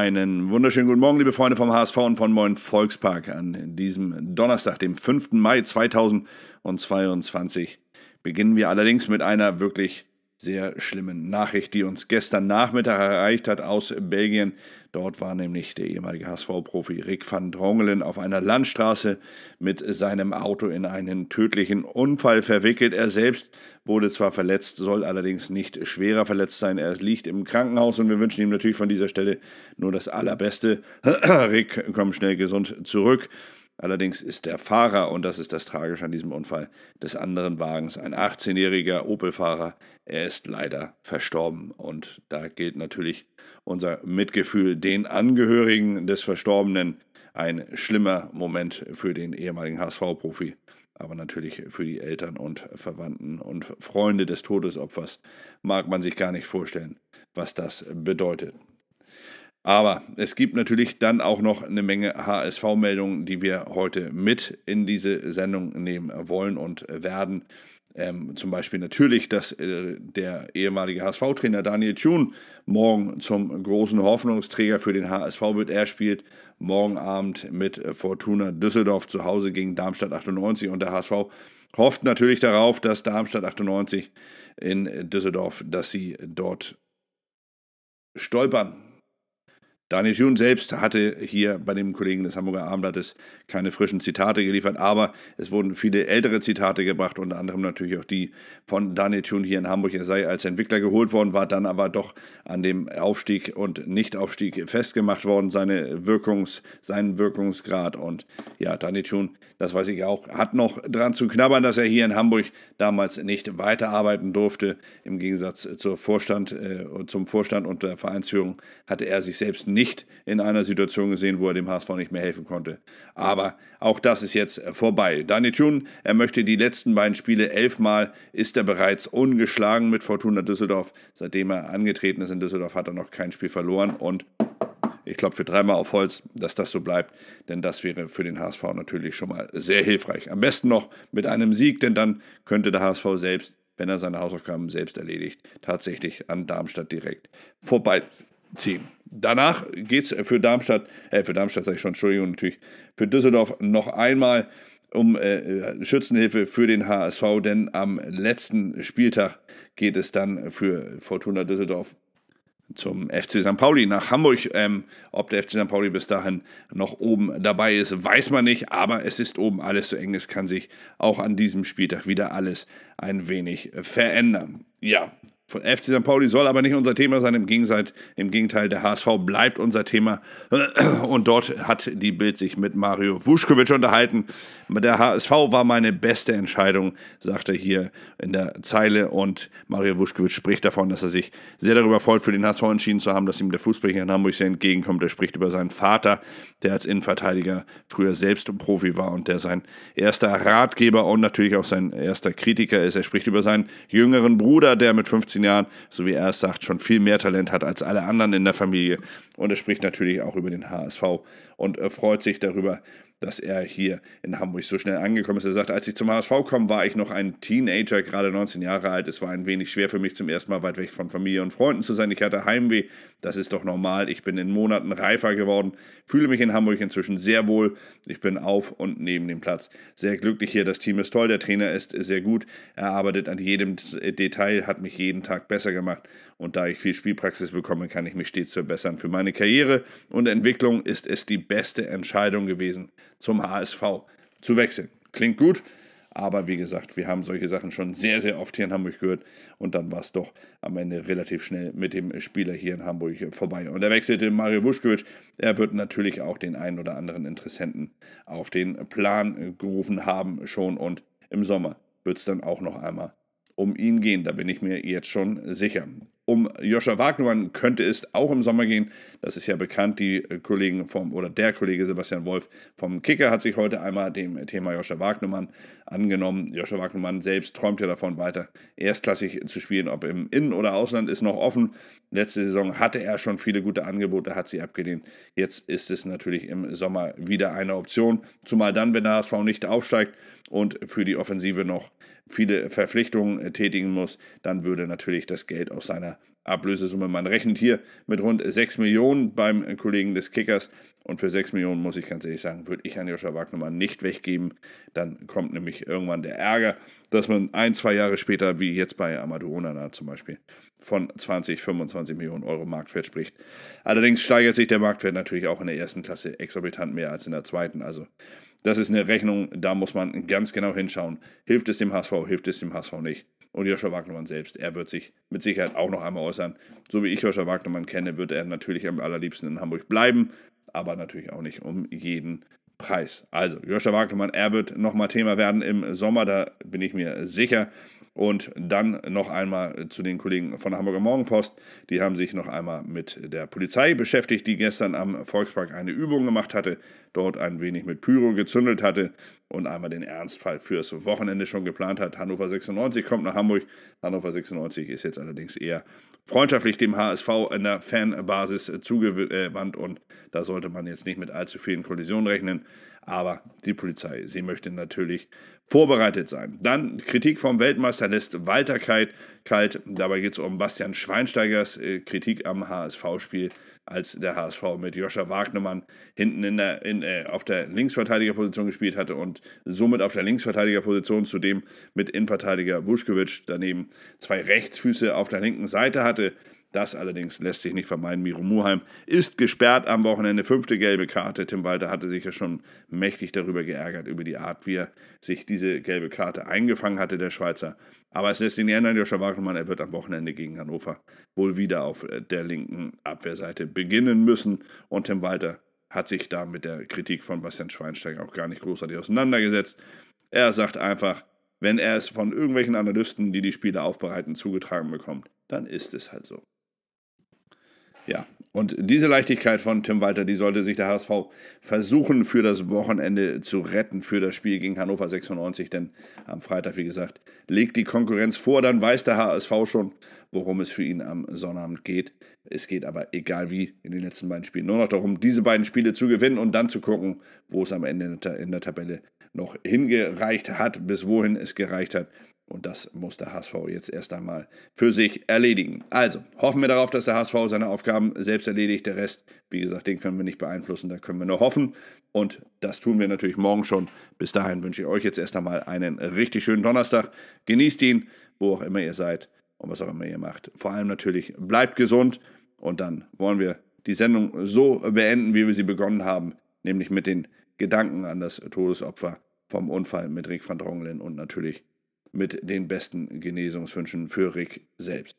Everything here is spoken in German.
Einen wunderschönen guten Morgen, liebe Freunde vom HSV und von Moin Volkspark an diesem Donnerstag, dem 5. Mai 2022. Beginnen wir allerdings mit einer wirklich sehr schlimmen Nachricht, die uns gestern Nachmittag erreicht hat aus Belgien. Dort war nämlich der ehemalige HSV-Profi Rick van Drongelen auf einer Landstraße mit seinem Auto in einen tödlichen Unfall verwickelt. Er selbst wurde zwar verletzt, soll allerdings nicht schwerer verletzt sein. Er liegt im Krankenhaus und wir wünschen ihm natürlich von dieser Stelle nur das Allerbeste. Rick, komm schnell gesund zurück. Allerdings ist der Fahrer, und das ist das Tragische an diesem Unfall, des anderen Wagens, ein 18-jähriger Opel-Fahrer. Er ist leider verstorben. Und da gilt natürlich unser Mitgefühl den Angehörigen des Verstorbenen. Ein schlimmer Moment für den ehemaligen HSV-Profi, aber natürlich für die Eltern und Verwandten und Freunde des Todesopfers mag man sich gar nicht vorstellen, was das bedeutet. Aber es gibt natürlich dann auch noch eine Menge HSV-Meldungen, die wir heute mit in diese Sendung nehmen wollen und werden. Ähm, zum Beispiel natürlich, dass äh, der ehemalige HSV-Trainer Daniel Thun morgen zum großen Hoffnungsträger für den HSV wird. Er spielt morgen Abend mit Fortuna Düsseldorf zu Hause gegen Darmstadt 98 und der HSV hofft natürlich darauf, dass Darmstadt 98 in Düsseldorf, dass sie dort stolpern Daniel Thun selbst hatte hier bei dem Kollegen des Hamburger Abendblattes keine frischen Zitate geliefert, aber es wurden viele ältere Zitate gebracht, unter anderem natürlich auch die von Daniel Thun hier in Hamburg. Er sei als Entwickler geholt worden, war dann aber doch an dem Aufstieg und Nichtaufstieg festgemacht worden, seine Wirkungs, seinen Wirkungsgrad. Und ja, Daniel Thun, das weiß ich auch, hat noch dran zu knabbern, dass er hier in Hamburg damals nicht weiterarbeiten durfte. Im Gegensatz zur Vorstand, äh, zum Vorstand und der Vereinsführung hatte er sich selbst nicht nicht in einer Situation gesehen, wo er dem HSV nicht mehr helfen konnte. Aber auch das ist jetzt vorbei. Daniel Thun, er möchte die letzten beiden Spiele elfmal, ist er bereits ungeschlagen mit Fortuna Düsseldorf. Seitdem er angetreten ist in Düsseldorf, hat er noch kein Spiel verloren und ich glaube für dreimal auf Holz, dass das so bleibt, denn das wäre für den HSV natürlich schon mal sehr hilfreich. Am besten noch mit einem Sieg, denn dann könnte der HSV selbst, wenn er seine Hausaufgaben selbst erledigt, tatsächlich an Darmstadt direkt vorbeiziehen. Danach geht es für Darmstadt, äh, für Darmstadt sage ich schon, Entschuldigung, natürlich, für Düsseldorf noch einmal um äh, Schützenhilfe für den HSV, denn am letzten Spieltag geht es dann für Fortuna Düsseldorf zum FC St. Pauli nach Hamburg. Ähm, ob der FC St. Pauli bis dahin noch oben dabei ist, weiß man nicht, aber es ist oben alles so eng, es kann sich auch an diesem Spieltag wieder alles ein wenig verändern. Ja, FC St. Pauli soll aber nicht unser Thema sein. Im Gegenteil, Im Gegenteil, der HSV bleibt unser Thema. Und dort hat die Bild sich mit Mario Vuskovic unterhalten. Der HSV war meine beste Entscheidung, sagt er hier in der Zeile. Und Mario Vuskovic spricht davon, dass er sich sehr darüber freut, für den HSV entschieden zu haben, dass ihm der Fußball hier in Hamburg sehr entgegenkommt. Er spricht über seinen Vater, der als Innenverteidiger früher selbst Profi war und der sein erster Ratgeber und natürlich auch sein erster Kritiker ist. Er spricht über seinen jüngeren Bruder, der mit 15 15 Jahren, so wie er es sagt, schon viel mehr Talent hat als alle anderen in der Familie. Und er spricht natürlich auch über den HSV und freut sich darüber, dass er hier in Hamburg so schnell angekommen ist. Er sagt, als ich zum HSV kam, war ich noch ein Teenager, gerade 19 Jahre alt. Es war ein wenig schwer für mich, zum ersten Mal weit weg von Familie und Freunden zu sein. Ich hatte Heimweh, das ist doch normal. Ich bin in Monaten reifer geworden, fühle mich in Hamburg inzwischen sehr wohl. Ich bin auf und neben dem Platz sehr glücklich hier. Das Team ist toll, der Trainer ist sehr gut. Er arbeitet an jedem Detail, hat mich jeden Tag besser gemacht. Und da ich viel Spielpraxis bekomme, kann ich mich stets verbessern. Für meine Karriere und Entwicklung ist es die beste Entscheidung gewesen zum HSV zu wechseln. Klingt gut, aber wie gesagt, wir haben solche Sachen schon sehr, sehr oft hier in Hamburg gehört und dann war es doch am Ende relativ schnell mit dem Spieler hier in Hamburg vorbei. Und er wechselte Mario Vuskovic. Er wird natürlich auch den einen oder anderen Interessenten auf den Plan gerufen haben schon und im Sommer wird es dann auch noch einmal um ihn gehen. Da bin ich mir jetzt schon sicher. Um Joscha Wagnermann könnte es auch im Sommer gehen. Das ist ja bekannt. Die Kollegen vom, oder der Kollege Sebastian Wolf vom Kicker hat sich heute einmal dem Thema Joscha Wagnermann angenommen. Joscha Wagnermann selbst träumt ja davon weiter, erstklassig zu spielen. Ob im Innen- oder Ausland ist noch offen. Letzte Saison hatte er schon viele gute Angebote, hat sie abgelehnt. Jetzt ist es natürlich im Sommer wieder eine Option. Zumal dann, wenn der HSV nicht aufsteigt und für die Offensive noch viele Verpflichtungen tätigen muss, dann würde natürlich das Geld aus seiner Ablösesumme. Man rechnet hier mit rund 6 Millionen beim Kollegen des Kickers. Und für 6 Millionen, muss ich ganz ehrlich sagen, würde ich an Joscha Wagnermann nicht weggeben. Dann kommt nämlich irgendwann der Ärger, dass man ein, zwei Jahre später, wie jetzt bei Amadou Onana zum Beispiel, von 20, 25 Millionen Euro Marktwert spricht. Allerdings steigert sich der Marktwert natürlich auch in der ersten Klasse exorbitant mehr als in der zweiten. Also das ist eine Rechnung, da muss man ganz genau hinschauen. Hilft es dem HSV, hilft es dem HSV nicht? Und Joscha Wagnermann selbst, er wird sich mit Sicherheit auch noch einmal äußern. So wie ich Joscha Wagnermann kenne, wird er natürlich am allerliebsten in Hamburg bleiben, aber natürlich auch nicht um jeden Preis. Also, Joscha Wagnermann, er wird nochmal Thema werden im Sommer, da bin ich mir sicher. Und dann noch einmal zu den Kollegen von der Hamburger Morgenpost. Die haben sich noch einmal mit der Polizei beschäftigt, die gestern am Volkspark eine Übung gemacht hatte, dort ein wenig mit Pyro gezündelt hatte und einmal den Ernstfall fürs Wochenende schon geplant hat. Hannover 96 kommt nach Hamburg. Hannover 96 ist jetzt allerdings eher freundschaftlich dem HSV in der Fanbasis zugewandt und da sollte man jetzt nicht mit allzu vielen Kollisionen rechnen. Aber die Polizei, sie möchte natürlich vorbereitet sein. Dann Kritik vom Weltmeister lässt Walter kalt. Dabei geht es um Bastian Schweinsteigers äh, Kritik am HSV-Spiel, als der HSV mit Joscha Wagnermann hinten in der, in, äh, auf der Linksverteidigerposition gespielt hatte und somit auf der Linksverteidigerposition zudem mit Innenverteidiger Vuskovic daneben zwei Rechtsfüße auf der linken Seite hatte. Das allerdings lässt sich nicht vermeiden. Miro Muheim ist gesperrt am Wochenende. Fünfte gelbe Karte. Tim Walter hatte sich ja schon mächtig darüber geärgert, über die Art, wie er sich diese gelbe Karte eingefangen hatte, der Schweizer. Aber es lässt sich nicht ändern. Joscha Wagnermann, er wird am Wochenende gegen Hannover wohl wieder auf der linken Abwehrseite beginnen müssen. Und Tim Walter hat sich da mit der Kritik von Bastian Schweinsteiger auch gar nicht großartig auseinandergesetzt. Er sagt einfach, wenn er es von irgendwelchen Analysten, die die Spiele aufbereiten, zugetragen bekommt, dann ist es halt so. Ja, und diese Leichtigkeit von Tim Walter, die sollte sich der HSV versuchen für das Wochenende zu retten, für das Spiel gegen Hannover 96. Denn am Freitag, wie gesagt, legt die Konkurrenz vor, dann weiß der HSV schon, worum es für ihn am Sonnabend geht. Es geht aber, egal wie, in den letzten beiden Spielen nur noch darum, diese beiden Spiele zu gewinnen und dann zu gucken, wo es am Ende in der Tabelle noch hingereicht hat, bis wohin es gereicht hat. Und das muss der HSV jetzt erst einmal für sich erledigen. Also hoffen wir darauf, dass der HSV seine Aufgaben selbst erledigt. Der Rest, wie gesagt, den können wir nicht beeinflussen, da können wir nur hoffen. Und das tun wir natürlich morgen schon. Bis dahin wünsche ich euch jetzt erst einmal einen richtig schönen Donnerstag. Genießt ihn, wo auch immer ihr seid und was auch immer ihr macht. Vor allem natürlich bleibt gesund. Und dann wollen wir die Sendung so beenden, wie wir sie begonnen haben, nämlich mit den Gedanken an das Todesopfer vom Unfall mit Rick van Drongelen und natürlich mit den besten Genesungswünschen für Rick selbst.